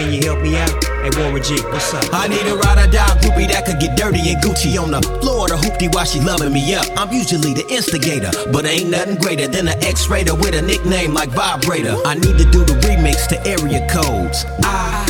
Can you help me out? Hey Warren G, what's up? I need a ride or die groupie that could get dirty and Gucci on the floor the hoopty while she loving me up. I'm usually the instigator, but ain't nothing greater than an X-rater with a nickname like Vibrator. I need to do the remix to area codes. I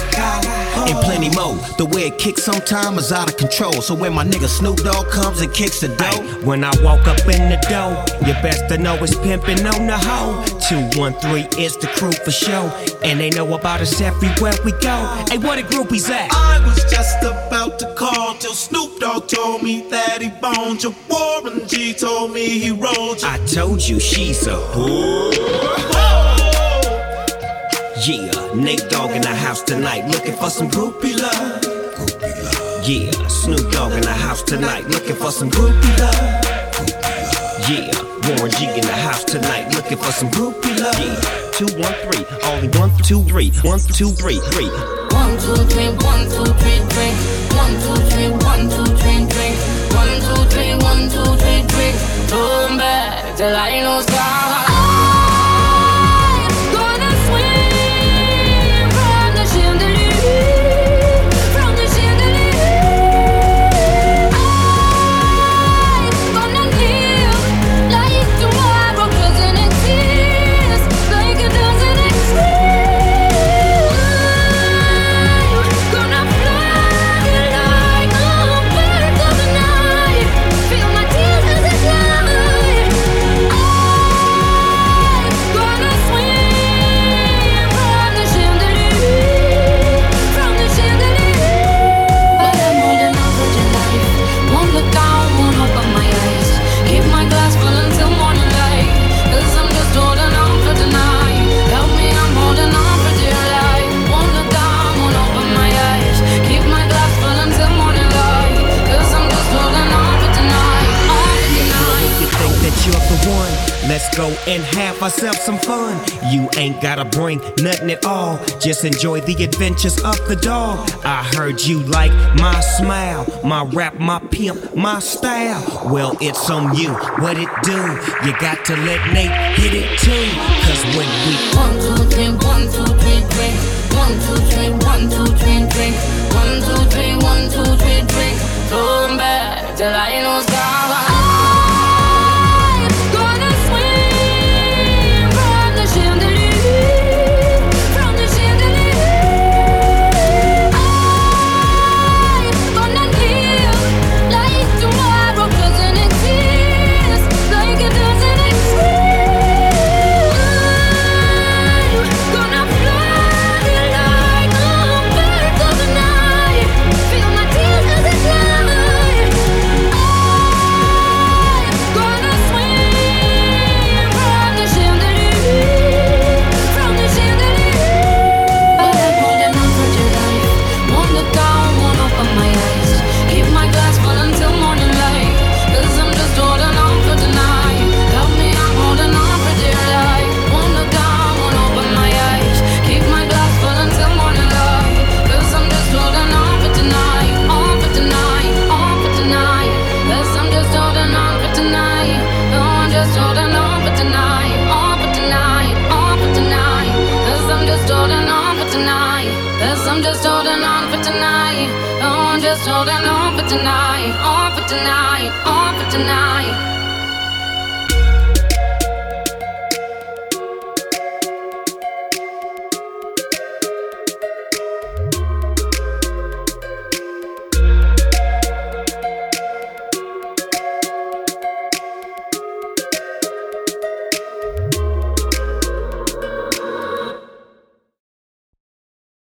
and plenty more. The way it kicks sometimes is out of control. So when my nigga Snoop Dogg comes and kicks the dough, when I walk up in the door, you best to know it's pimping on the hoe. 213 is the crew for show, and they know about us everywhere we go. Hey, what a groupies at? I was just about to call till Snoop Dogg told me that he boned you. Warren G told me he rolled you. I told you she's a whore. Yeah, Nate Dogg in the house tonight, looking for some groupie love. Groupie love. Yeah, Snoop Dogg in the house tonight, looking for some groupie love. Yeah, Warren G in the house tonight, looking for some groupie love. Yeah, two, one, three, only one, two, three, one, two, three, three. One, two, three, one, two, three, three. One, two, three, one, two, three, three. One, two, three, one, two, three, three. Turn back till I know sky. Let's go and have ourselves some fun. You ain't gotta bring nothing at all. Just enjoy the adventures of the dog. I heard you like my smile, my rap, my pimp, my style. Well, it's on you. What it do? You got to let Nate hit it too. Cause when we one, two, three, one, two, three, three. One, two, three, one, two, three, three. One, two, three, one, two, three, three. Come back till I know sky. Tonight, on for tonight, on for tonight.